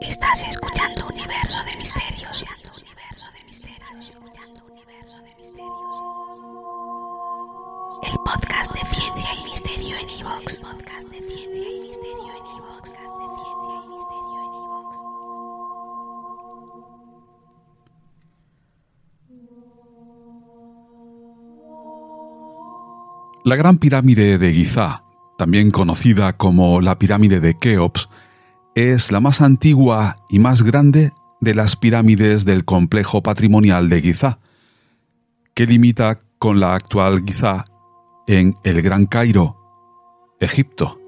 Estás escuchando Universo de Misterios. El podcast de ciencia y misterio en Evox. Podcast de ciencia y misterio en. La Gran Pirámide de Giza, también conocida como la Pirámide de Keops, es la más antigua y más grande de las pirámides del complejo patrimonial de Giza, que limita con la actual Giza en el Gran Cairo, Egipto.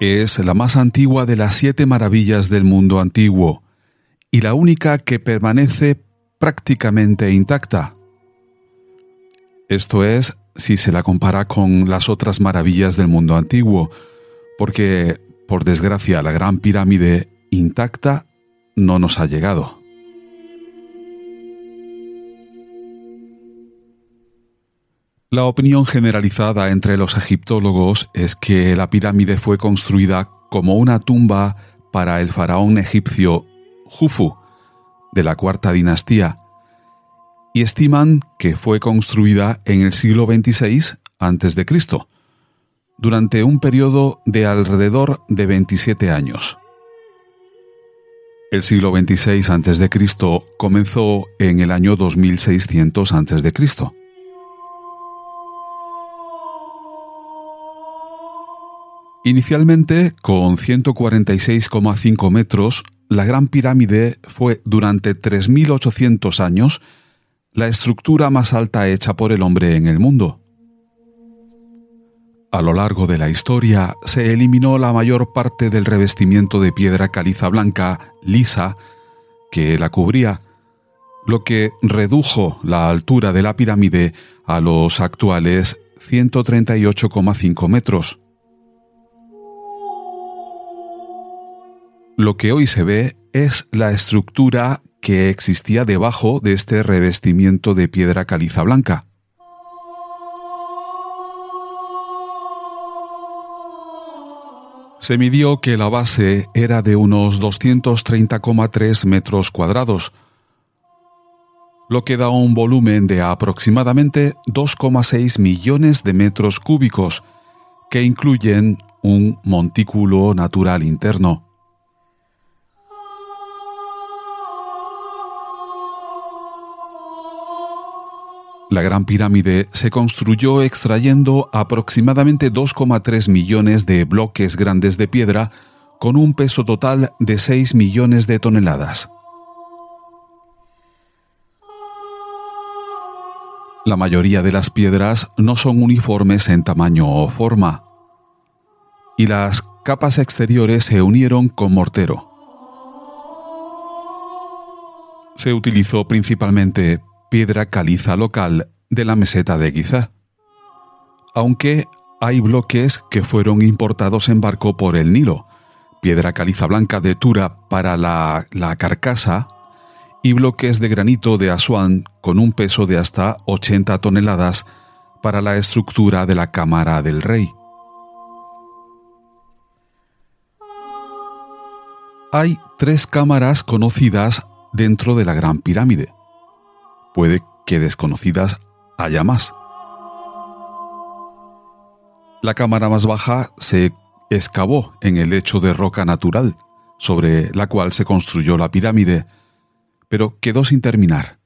Es la más antigua de las siete maravillas del mundo antiguo y la única que permanece prácticamente intacta. Esto es, si se la compara con las otras maravillas del mundo antiguo, porque, por desgracia, la gran pirámide intacta no nos ha llegado. La opinión generalizada entre los egiptólogos es que la pirámide fue construida como una tumba para el faraón egipcio Jufu, de la cuarta dinastía, y estiman que fue construida en el siglo XXVI a.C., durante un periodo de alrededor de 27 años. El siglo XXVI a.C. comenzó en el año 2600 a.C. Inicialmente, con 146,5 metros, la Gran Pirámide fue durante 3.800 años la estructura más alta hecha por el hombre en el mundo. A lo largo de la historia se eliminó la mayor parte del revestimiento de piedra caliza blanca lisa que la cubría, lo que redujo la altura de la pirámide a los actuales 138,5 metros. Lo que hoy se ve es la estructura que existía debajo de este revestimiento de piedra caliza blanca. Se midió que la base era de unos 230,3 metros cuadrados, lo que da un volumen de aproximadamente 2,6 millones de metros cúbicos, que incluyen un montículo natural interno. La Gran Pirámide se construyó extrayendo aproximadamente 2,3 millones de bloques grandes de piedra con un peso total de 6 millones de toneladas. La mayoría de las piedras no son uniformes en tamaño o forma, y las capas exteriores se unieron con mortero. Se utilizó principalmente piedra caliza local de la meseta de Giza. Aunque hay bloques que fueron importados en barco por el Nilo, piedra caliza blanca de Tura para la, la carcasa y bloques de granito de Asuán con un peso de hasta 80 toneladas para la estructura de la cámara del rey. Hay tres cámaras conocidas dentro de la Gran Pirámide puede que desconocidas haya más. La cámara más baja se excavó en el lecho de roca natural, sobre la cual se construyó la pirámide, pero quedó sin terminar.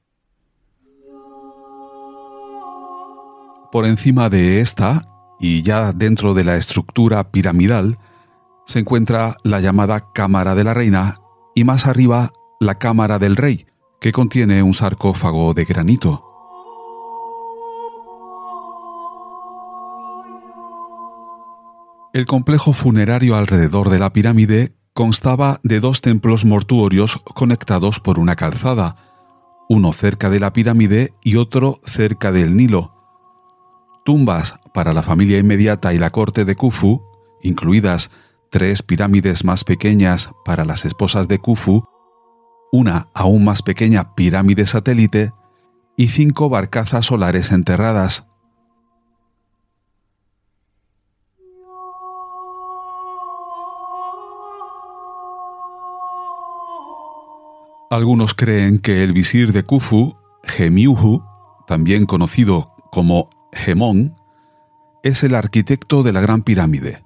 Por encima de esta, y ya dentro de la estructura piramidal, se encuentra la llamada Cámara de la Reina y más arriba la Cámara del Rey, que contiene un sarcófago de granito. El complejo funerario alrededor de la pirámide constaba de dos templos mortuorios conectados por una calzada, uno cerca de la pirámide y otro cerca del Nilo. Tumbas para la familia inmediata y la corte de Khufu, incluidas tres pirámides más pequeñas para las esposas de Khufu, una aún más pequeña pirámide satélite y cinco barcazas solares enterradas. Algunos creen que el visir de Khufu, Gemiuhu, también conocido como Gemón, es el arquitecto de la Gran Pirámide.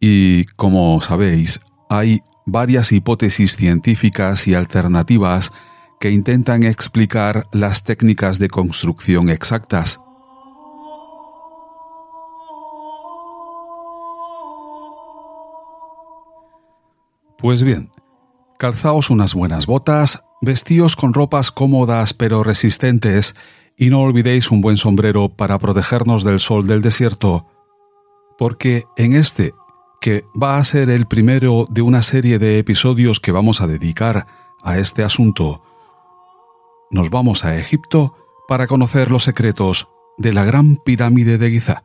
Y, como sabéis, hay varias hipótesis científicas y alternativas que intentan explicar las técnicas de construcción exactas. Pues bien, Calzaos unas buenas botas, vestíos con ropas cómodas pero resistentes y no olvidéis un buen sombrero para protegernos del sol del desierto, porque en este, que va a ser el primero de una serie de episodios que vamos a dedicar a este asunto, nos vamos a Egipto para conocer los secretos de la gran pirámide de Giza.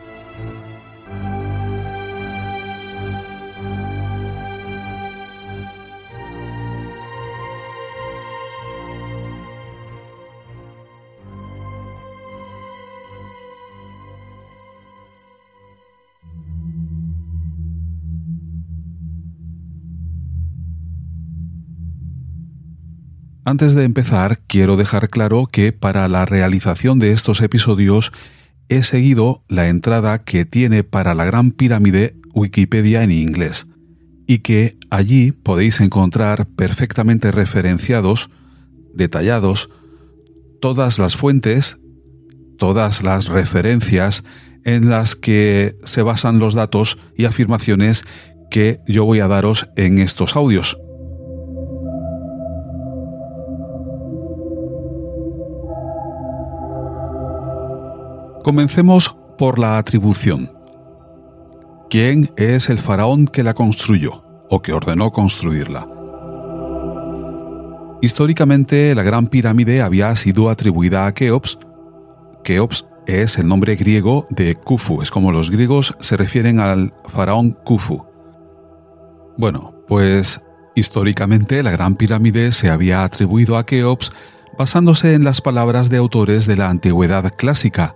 Antes de empezar, quiero dejar claro que para la realización de estos episodios he seguido la entrada que tiene para la Gran Pirámide Wikipedia en inglés y que allí podéis encontrar perfectamente referenciados, detallados, todas las fuentes, todas las referencias en las que se basan los datos y afirmaciones que yo voy a daros en estos audios. Comencemos por la atribución. ¿Quién es el faraón que la construyó o que ordenó construirla? Históricamente, la Gran Pirámide había sido atribuida a Keops. Keops es el nombre griego de Khufu, es como los griegos se refieren al faraón Khufu. Bueno, pues históricamente la Gran Pirámide se había atribuido a Keops basándose en las palabras de autores de la antigüedad clásica,